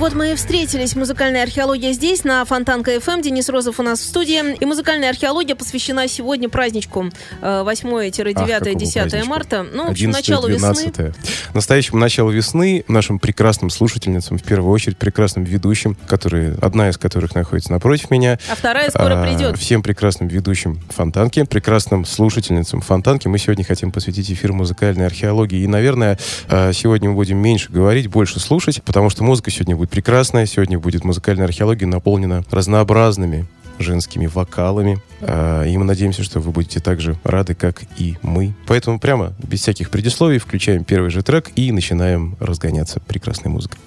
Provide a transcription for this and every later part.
Вот мы и встретились. Музыкальная археология здесь, на Фонтанка ФМ. Денис Розов у нас в студии. И музыкальная археология посвящена сегодня праздничку 8-9-10 марта. Ну, в общем, началу весны. Настоящему началу весны нашим прекрасным слушательницам, в первую очередь прекрасным ведущим, которые, одна из которых находится напротив меня. А вторая скоро А, придет. Всем прекрасным ведущим Фонтанки, прекрасным слушательницам Фонтанки. Мы сегодня хотим посвятить эфир музыкальной археологии. И, наверное, а, сегодня мы будем меньше говорить, больше слушать, потому что музыка сегодня будет прекрасная. Сегодня будет музыкальная археология наполнена разнообразными женскими вокалами. А, И мы надеемся, что вы будете так же рады, как и мы. Поэтому прямо, без всяких предисловий, включаем первый же трек и начинаем разгоняться прекрасной музыкой.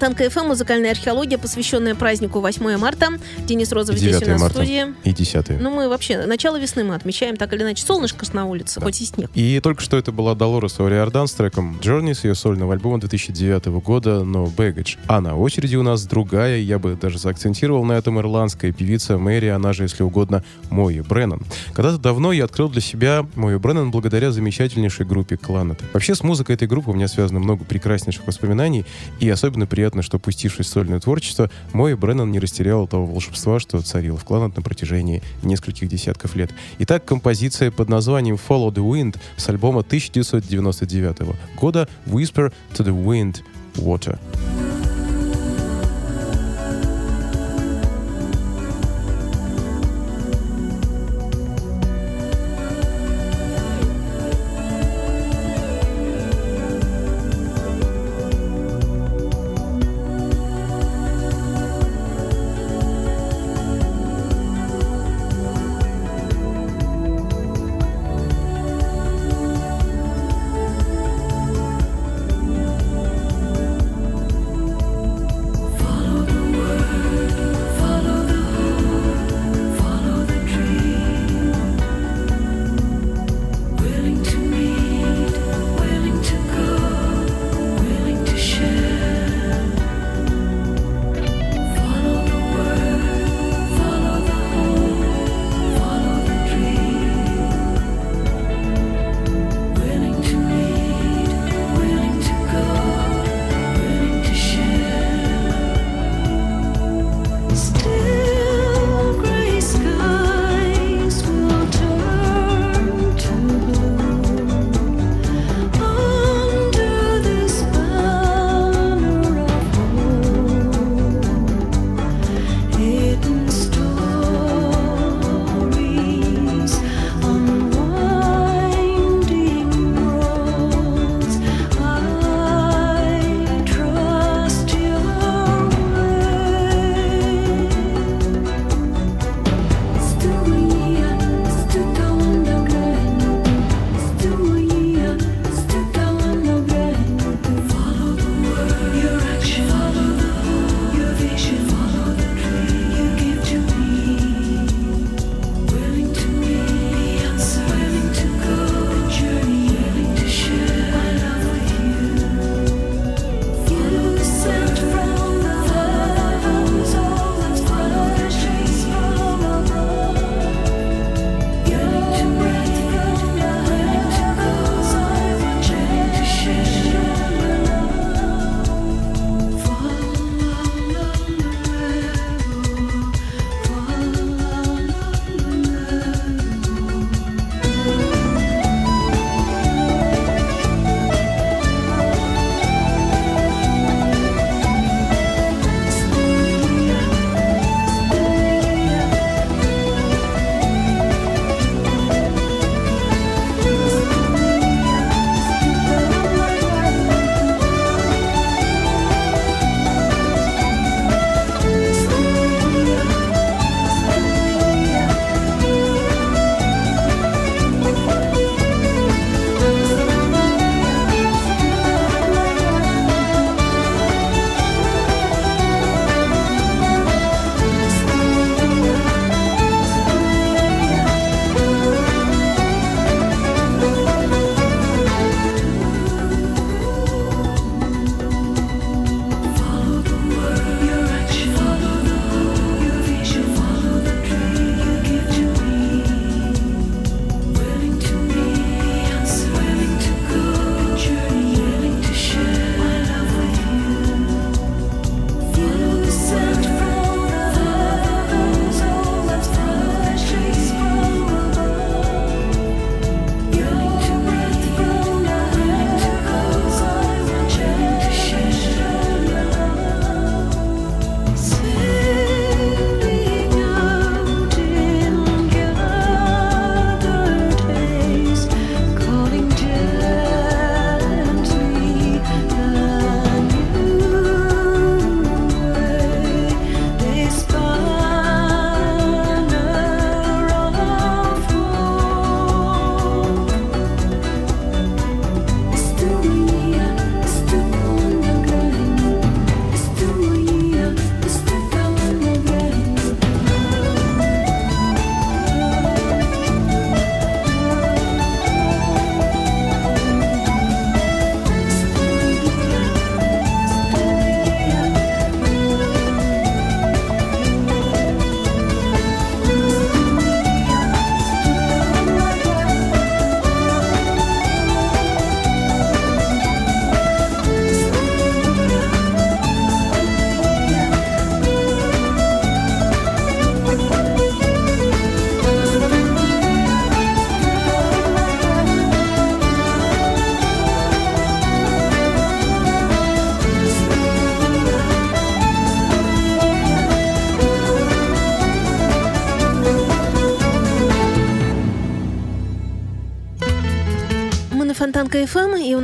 На Фонтанка ФМ музыкальная археология, посвященная празднику 8 марта. Денис Розов здесь у 9 нас в марта студии. и 10 Ну, мы вообще, начало весны мы отмечаем, так или иначе. Солнышко на улице, хоть и снег. И только что это была Долорес Ориордан с треком Journey с ее сольного альбома 2009 года No Baggage. А на очереди у нас другая, я бы даже заакцентировал на этом, ирландская певица Мэри, она же, если угодно, Мои Бреннан. Когда-то давно я открыл для себя Мои Бреннан благодаря замечательнейшей группе Кланет. Вообще с музыкой этой группы у меня связано много прекраснейших воспоминаний, и особенно приятно, что, пустившись в сольное творчество, Мои Бреннан не растерял того волшебства, что царило в Кланет на протяжении нескольких десятков лет. Итак, композиция под названием Follow the Wind с альбома 1999 года Whisper to the Wind Water.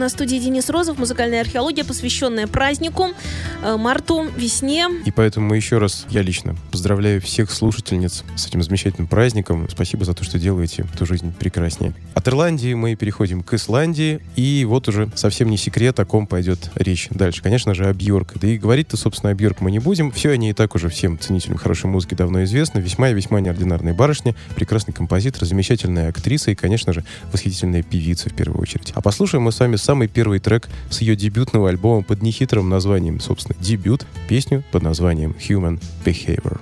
В студии Денис Розов, музыкальная археология, посвященная празднику, э, марту, весне. И поэтому еще раз, я лично, поздравляю всех слушательниц с этим замечательным праздником. Спасибо за то, что делаете эту жизнь прекраснее. От Ирландии мы переходим к Исландии, и вот уже совсем не секрет, о ком пойдет речь дальше. Конечно же, о Бьорк. Да и говорить-то, собственно, о Бьорк мы не будем. Все они и так уже всем ценителям хорошей музыки давно известны. Весьма и весьма неординарные барышни, прекрасный композитор, замечательная актриса и, конечно же, восхитительная певица в первую очередь. А послушаем мы с вами самый первый трек с ее дебютного альбома под нехитрым названием, собственно, дебют, песню под названием Human Behavior.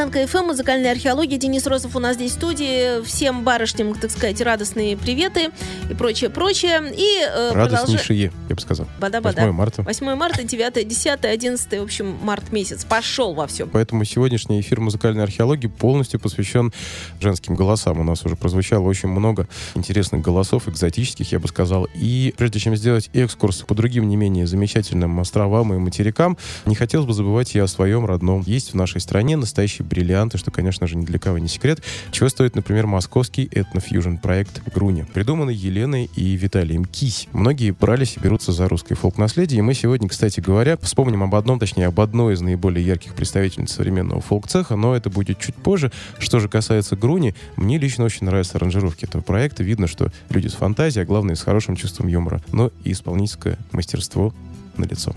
Фонтанка ФМ, музыкальная археология. Денис Розов у нас здесь в студии. Всем барышням, так сказать, радостные приветы и прочее, прочее. И э, Радостнейшие, продолж... я бы сказал. Бада-бада. 8 марта. 8 марта, 9, 10, 11, в общем, март месяц. Пошел во всем. Поэтому сегодняшний эфир музыкальной археологии полностью посвящен женским голосам. У нас уже прозвучало очень много интересных голосов, экзотических, я бы сказал. И прежде чем сделать экскурс по другим не менее замечательным островам и материкам, не хотелось бы забывать и о своем родном. Есть в нашей стране настоящие бриллианты, что, конечно же, ни для кого не секрет. Чего стоит, например, московский этнофьюжн проект «Груня», придуманный Еленой и Виталием Кись. Многие брались и берутся за русское фолк-наследие, и мы сегодня, кстати говоря, вспомним об одном, точнее, об одной из наиболее ярких представительниц современного фолк-цеха, но это будет чуть позже. Что же касается «Груни», мне лично очень нравятся аранжировки этого проекта. Видно, что люди с фантазией, а главное, с хорошим чувством юмора, но и исполнительское мастерство на лицо.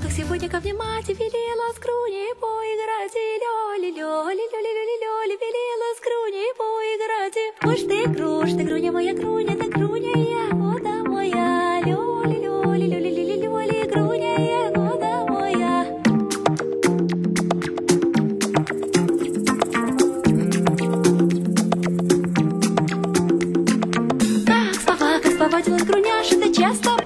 Как сегодня ко мне мать велела с груней поиграть, лёли, лёли, лёли, лёли, лёли, велела с груней поиграть. Уж ты груш, ты груня моя груня, ты груня я, вода моя, лёли, лёли, лёли, лёли, лёли, груня я, вода моя. Как спава, как спаватилась груняша, да часто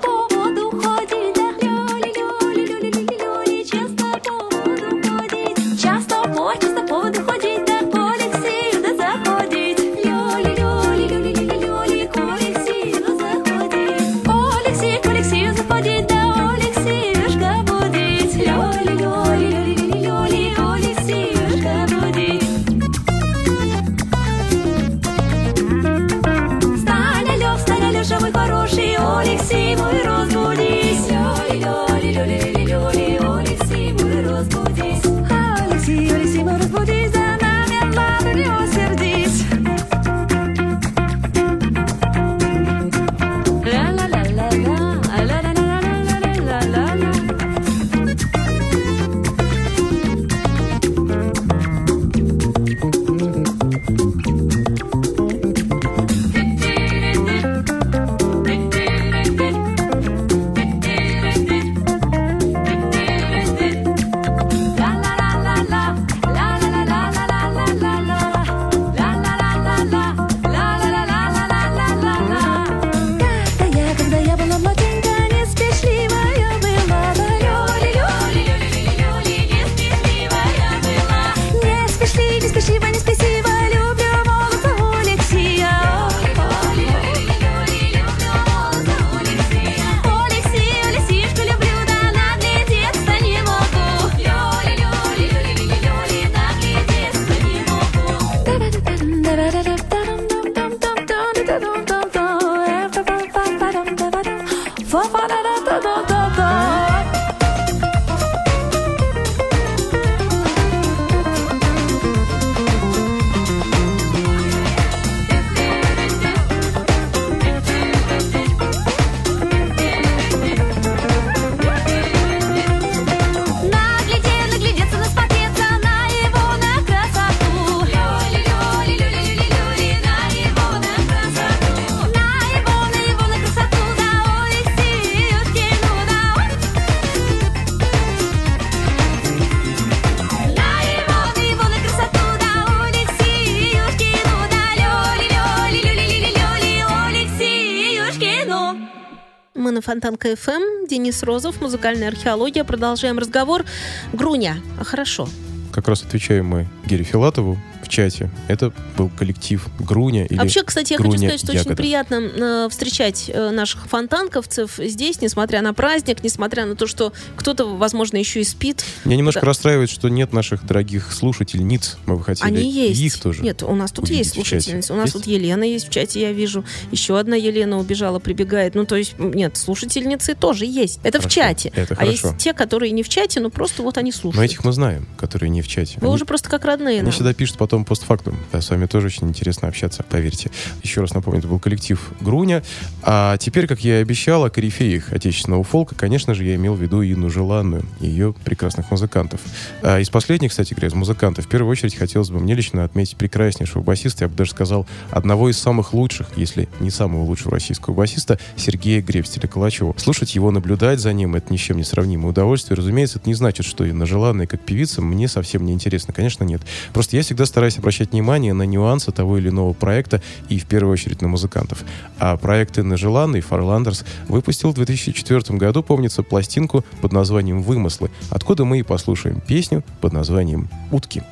Мы на Фонтанка ФМ. Денис Розов, музыкальная археология. Продолжаем разговор. Груня. А хорошо. Как раз отвечаем мы Гере Филатову в чате. Это был коллектив Груня или Вообще, кстати, я Груня хочу сказать, что очень Ягода. приятно э, встречать э, наших фонтанковцев здесь, несмотря на праздник, несмотря на то, что кто-то, возможно, еще и спит. Меня немножко Да. расстраивает, что нет наших дорогих слушательниц. Мы бы хотели Они есть. их тоже. Нет, у нас тут есть в слушательницы. У нас Есть? тут Елена есть в чате, я вижу. Еще одна Елена убежала, прибегает. Ну, то есть, нет, слушательницы тоже есть. Это в Хорошо, чате. это а хорошо. есть те, которые не в чате, но просто вот они слушают. Но этих мы знаем, которые не в чате. Вы Они- уже просто как родные Они нам. всегда пишут потом потом постфактум. Да, с вами тоже очень интересно общаться, поверьте. Еще раз напомню, это был коллектив Груня. А теперь, как я и обещал, о корифеях отечественного фолка, конечно же, я имел в виду Инну Желанную ее прекрасных музыкантов. А из последних, кстати говоря, из музыкантов, в первую очередь хотелось бы мне лично отметить прекраснейшего басиста, я бы даже сказал, одного из самых лучших, если не самого лучшего российского басиста, Сергея Гребстеля Калачева. Слушать его, наблюдать за ним, это ни с чем не сравнимое удовольствие. Разумеется, это не значит, что Инна Желанная как певица мне совсем не интересно. Конечно, нет. Просто я всегда стараюсь обращать внимание на нюансы того или иного проекта и в первую очередь на музыкантов. А проект Инны Желанной, Фарландерс, выпустил в 2004 году, помнится, пластинку под названием «Вымыслы», откуда мы и послушаем песню под названием. Утки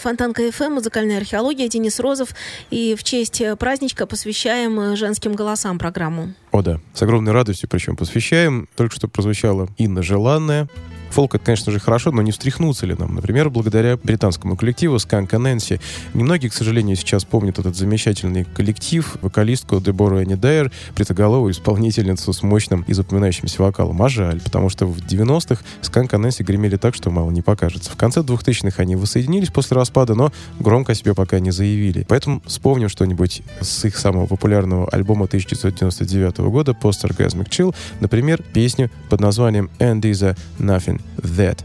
Фонтанка ФМ, музыкальная археология, Денис Розов. И в честь э, праздничка посвящаем э, женским голосам программу. О, да. С огромной радостью причем посвящаем. Только что прозвучала Инна Желанная. Фолк, это, конечно же, хорошо, но не встряхнуться ли нам? Например, благодаря британскому коллективу Сканка Нэнси. Немногие, к сожалению, сейчас помнят этот замечательный коллектив, вокалистку Дебору Энни Дайер, бритоголовую исполнительницу с мощным и запоминающимся вокалом. А жаль, потому что в 90-х Сканка Нэнси гремели так, что мало не покажется. В конце 2000-х они воссоединились после распада, но громко о себе пока не заявили. Поэтому вспомним что-нибудь с их самого популярного альбома 1999 года Post Orgasmic Chill, например, песню под названием And Is a Nothing That.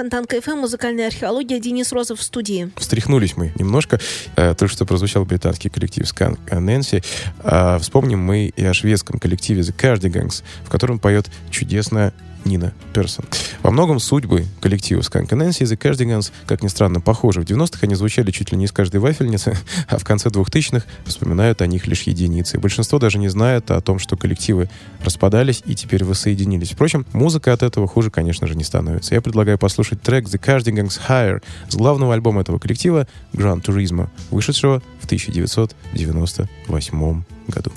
Мы на Фонтанка ФМ, музыкальная археология, Денис Розов в студии. Встряхнулись мы немножко. Э, Только что прозвучал британский коллектив Скан Нэнси. А Вспомним мы и о шведском коллективе The Cardigans, в котором поет Нина Персон. Во многом судьбы коллектива Skank Nancy и The Cardigans, как ни странно, похожи. В 90-х они звучали чуть ли не из каждой вафельницы, а в конце 2000-х вспоминают о них лишь единицы. Большинство даже не знает о том, что коллективы распадались и теперь воссоединились. Впрочем, музыка от этого хуже, конечно же, не становится. Я предлагаю послушать трек The Cardigans Higher с главного альбома этого коллектива Grand Turismo, вышедшего в 1998 году.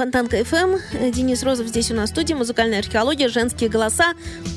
Фонтанка FM. Денис Розов здесь у нас в студии. Музыкальная археология, женские голоса.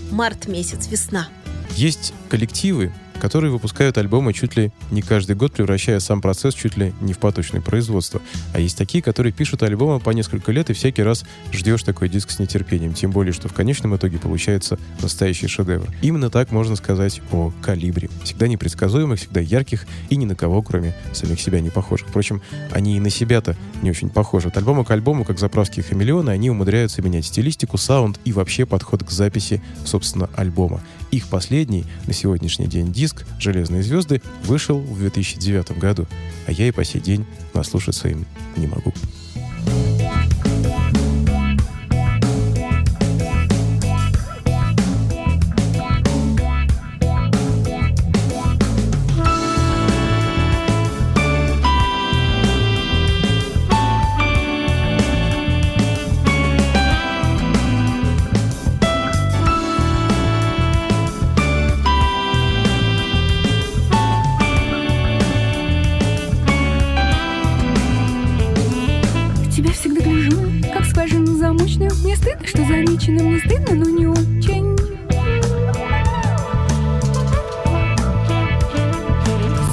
Март месяц, весна. Есть коллективы, которые выпускают альбомы чуть ли не каждый год, превращая сам процесс чуть ли не в поточное производство. А есть такие, которые пишут альбомы по несколько лет, и всякий раз ждешь такой диск с нетерпением. Тем более, что в конечном итоге получается настоящий шедевр. Именно так можно сказать о «Калибре». Всегда непредсказуемых, всегда ярких и ни на кого, кроме самих себя, не похожих. Впрочем, они и на себя-то не очень похожи. От альбома к альбому, как заправские хамелеоны, они умудряются менять стилистику, саунд и вообще подход к записи, собственно, альбома. Их последний на сегодняшний день диск «Железные звезды» вышел в 2009 году, а я и по сей день наслушаться им не могу. К Мне стыдно, что замечено, мне стыдно, но не очень.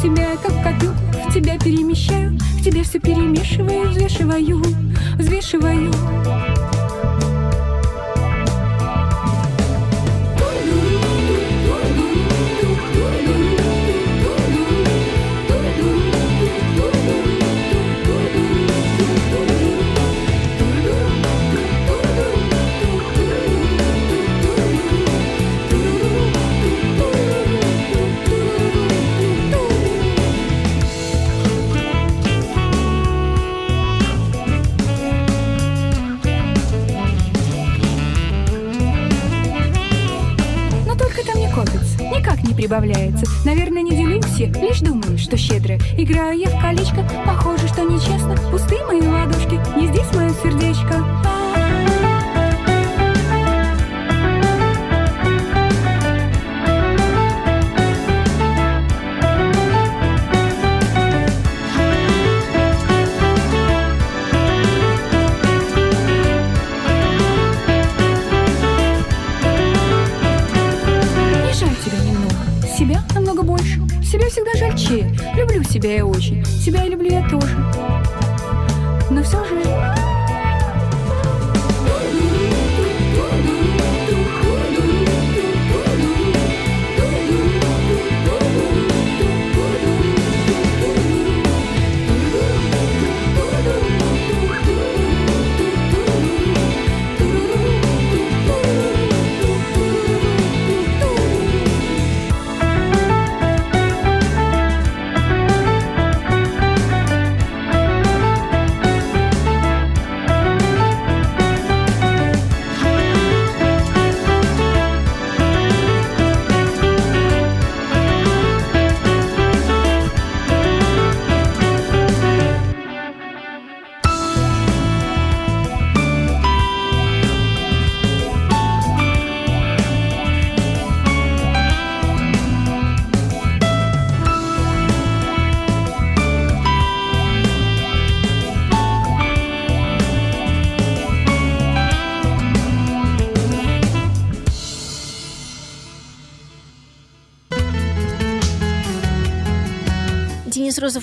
Себя как копилку, в тебя перемещаю В тебе все перемешиваю, взвешиваю, взвешиваю прибавляется. Наверное, не делюсь я, лишь думаю, что щедро Играю я в колечко, похоже, что нечестно. Пустые мои ладошки, не здесь мое сердечко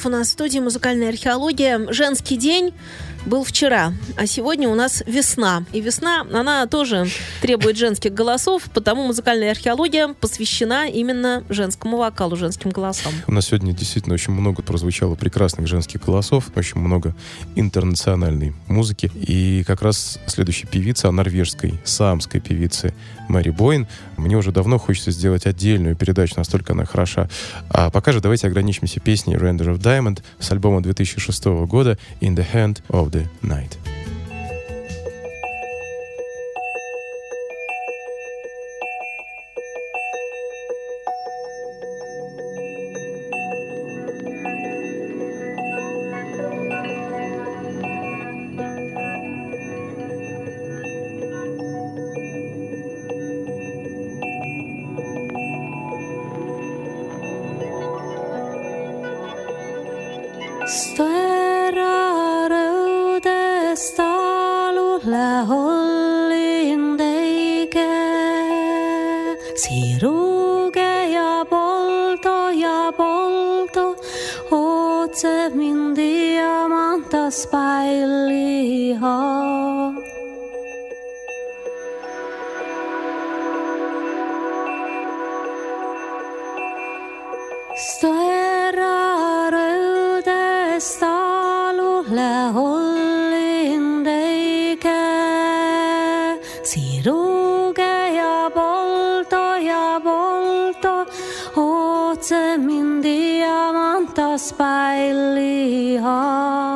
у нас в студии «Музыкальная археология». Женский день был вчера, а сегодня у нас весна. И весна, она тоже требует женских голосов, потому музыкальная археология посвящена именно женскому вокалу, женским голосам. У нас сегодня действительно очень много прозвучало прекрасных женских голосов, очень много интернациональной музыки. И как раз следующая певица, норвежской, саамской певицы Мэри Бойн. Мне уже давно хочется сделать отдельную передачу, настолько она хороша. А пока же давайте ограничимся песней Render of Diamond с альбома 2006 года In the Hand of the the night. spejliger. Sõerarõude saaluhle hollindege, siruge ja polto ja polto, otse mind diamantas päilihaa.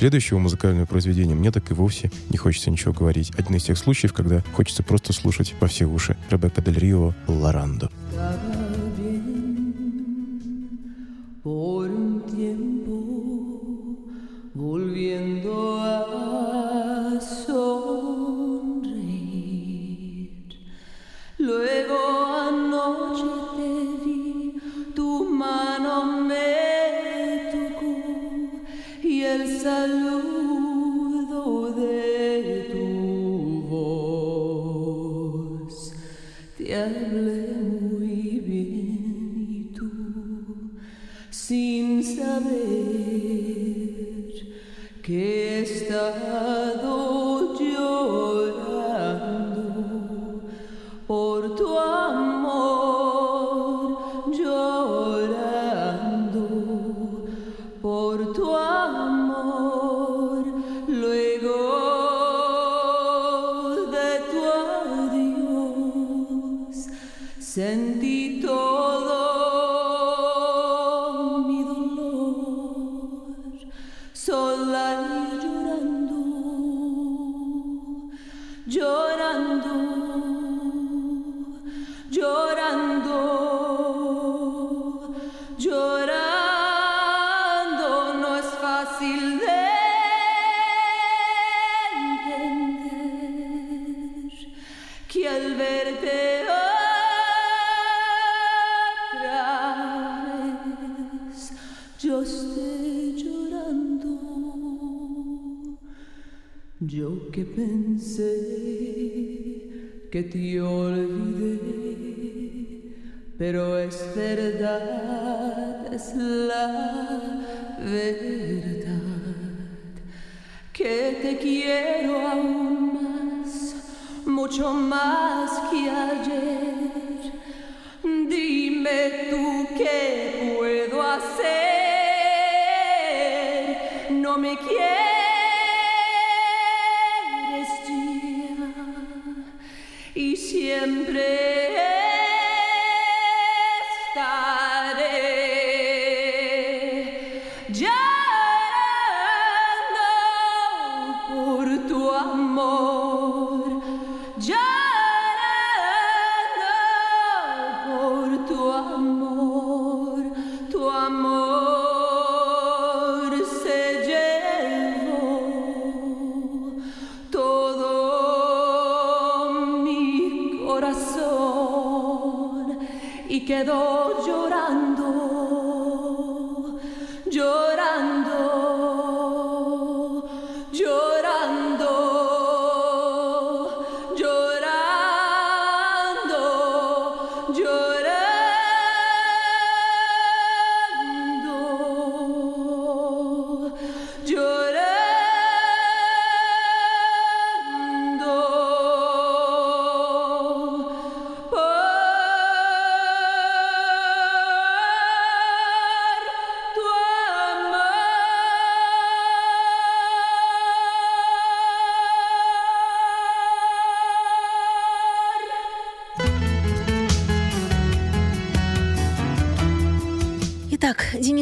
Следующего музыкального произведения мне так и вовсе не хочется ничего говорить. Один из тех случаев, когда хочется просто слушать во все уши. Ребекка Дель Рио «Лорандо». Tu amor, quedó llorando,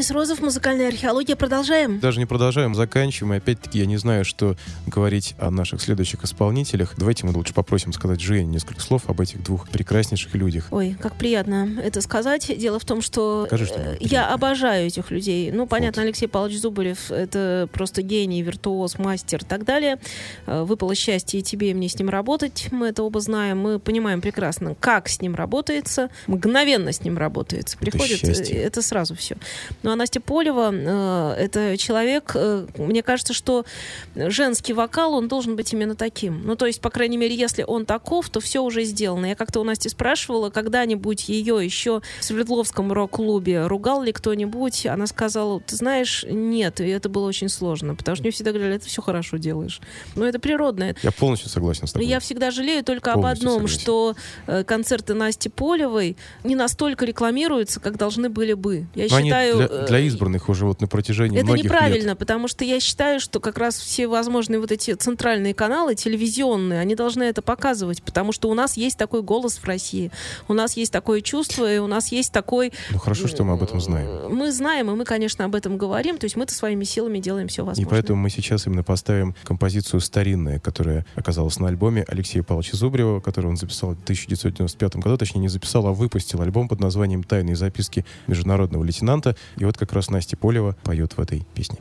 Денис Розов, музыкальная археология. Продолжаем. Даже не продолжаем, заканчиваем. И опять-таки, я не знаю, что говорить о наших следующих исполнителях. Давайте мы лучше попросим сказать Жене несколько слов об этих двух прекраснейших людях. Ой, как приятно это сказать. Дело в том, что Скажи, что э, приятно. я обожаю этих людей. Ну, понятно, Алексей Павлович Зубарев — это просто гений, виртуоз, мастер и так далее. Э, Выпало счастье и тебе, и мне с ним работать. Мы это оба знаем. Мы понимаем прекрасно, как с ним работается. Мгновенно с ним работается. Приходит, э, счастье. это сразу все. Ну, а Настя Полева э, — это человек, э, мне кажется, что женский вокал, он должен быть именно таким. Ну, то есть, по крайней мере, если он таков, то все уже сделано. Я как-то у Насти спрашивала, когда-нибудь ее еще в Свердловском рок-клубе ругал ли кто-нибудь? Она сказала, ты знаешь, нет, и это было очень сложно, потому что мне всегда говорили, это все хорошо делаешь. Но это природно. Я полностью согласен с тобой. я всегда жалею только об Полностью одном, согласен. что э, концерты Насти Полевой не настолько рекламируются, как должны были бы. Я Но считаю, для, для избранных уже вот на протяжении это многих неправильно, лет. потому что я считаю, что как раз все возможные вот эти центральные каналы, телевизионные, они должны это показывать, потому что у нас есть такой голос в России, у нас есть такое чувство, и у нас есть такой... Ну хорошо, что мы об этом знаем. Мы знаем, и мы, конечно, об этом говорим, то есть мы-то своими силами делаем все И возможное. поэтому мы сейчас именно поставим композицию «Старинная», которая оказалась на альбоме Алексея Павловича Зубрева, который он записал в 1995 году, точнее не записал, а выпустил альбом под названием «Тайные записки международного лейтенанта». И вот как раз Настя Полева поет в этой песне.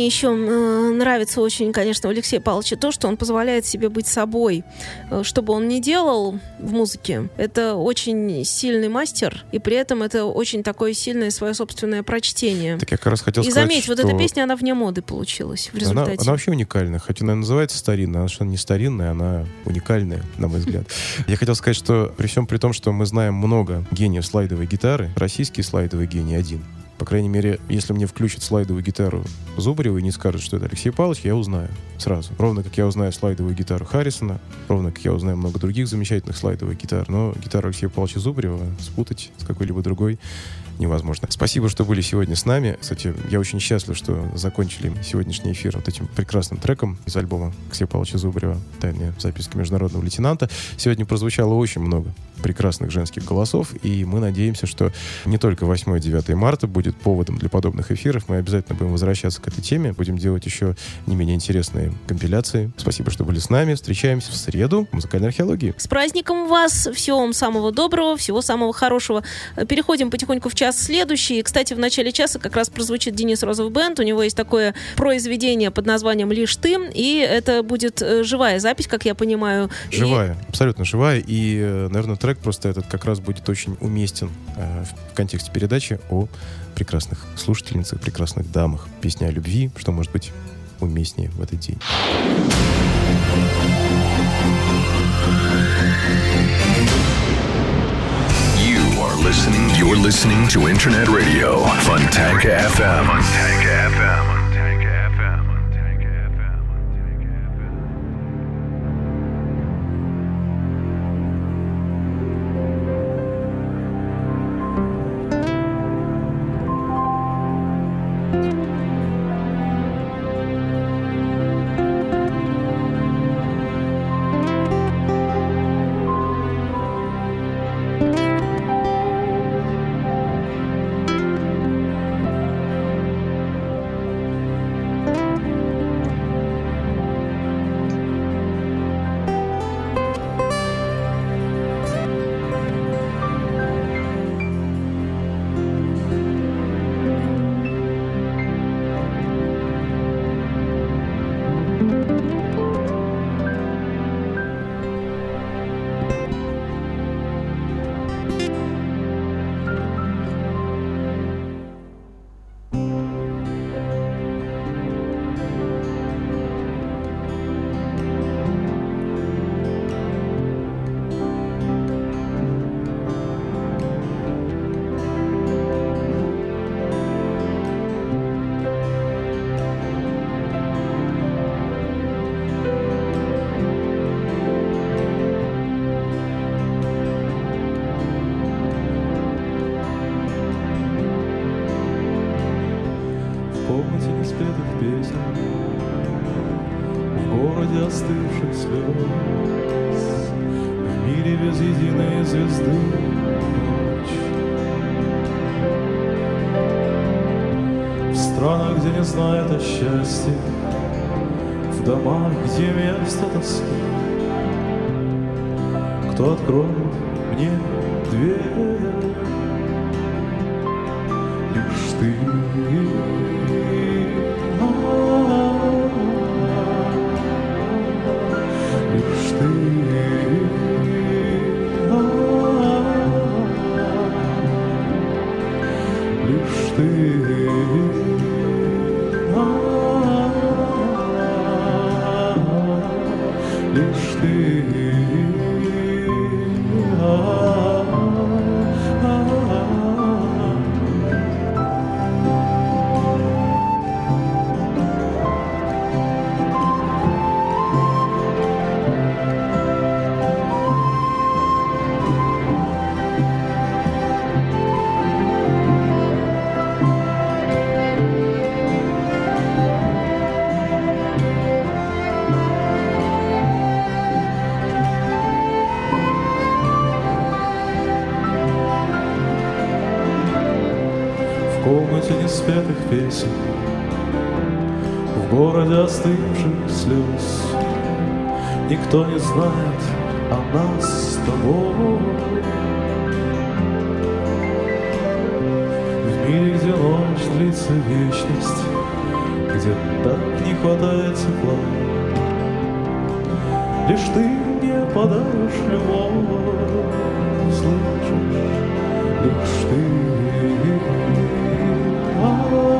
Мне еще э, нравится очень, конечно, у Алексея Павловича то, что он позволяет себе быть собой. Э, Что бы он ни делал в музыке, это очень сильный мастер, и при этом это очень такое сильное свое собственное прочтение. Так я как раз хотел И сказать, заметь, вот что эта песня, она вне моды получилась в Она, результате. она вообще уникальная. Хотя она называется старинная, она что не старинная, она уникальная, на мой взгляд. Я хотел сказать, что при всем при том, что мы знаем много гениев слайдовой гитары, российский слайдовый гений один. По крайней мере, если мне включат слайдовую гитару Зубарева и не скажут, что это Алексей Павлович, я узнаю сразу. Ровно как я узнаю слайдовую гитару Харрисона, ровно как я узнаю много других замечательных слайдовых гитар. Но гитару Алексея Павловича Зубарева спутать с какой-либо другой невозможно. Спасибо, что были сегодня с нами. Кстати, я очень счастлив, что закончили сегодняшний эфир вот этим прекрасным треком из альбома Алексея Павловича Зубарева «Тайные записки международного лейтенанта». Сегодня прозвучало очень много прекрасных женских голосов, и мы надеемся, что не только 8-9 марта будет поводом для подобных эфиров. Мы обязательно будем возвращаться к этой теме, будем делать еще не менее интересные компиляции. Спасибо, что были с нами. Встречаемся в среду в музыкальной археологии. С праздником вас! Всего вам самого доброго, всего самого хорошего. Переходим потихоньку в час следующий. Кстати, в начале часа как раз прозвучит Денис Розов Бенд. У него есть такое произведение под названием «Лишь ты». И это будет э, живая запись, как я понимаю. И- Живая, абсолютно живая. И, э, наверное, трек просто этот как раз будет очень уместен э, в контексте передачи о прекрасных слушательницах, прекрасных дамах. Песня о любви, что может быть уместнее в этот день. You are listening. You're listening to Internet Radio, Funtanka FM. Funtanka FM. Место тоски Кто откроет мне песен В городе остывших слез Никто не знает о нас с тобой В мире, где ночь длится вечность где так не хватает тепла. Лишь ты мне подаришь любовь, слышишь, лишь ты. А-а-а,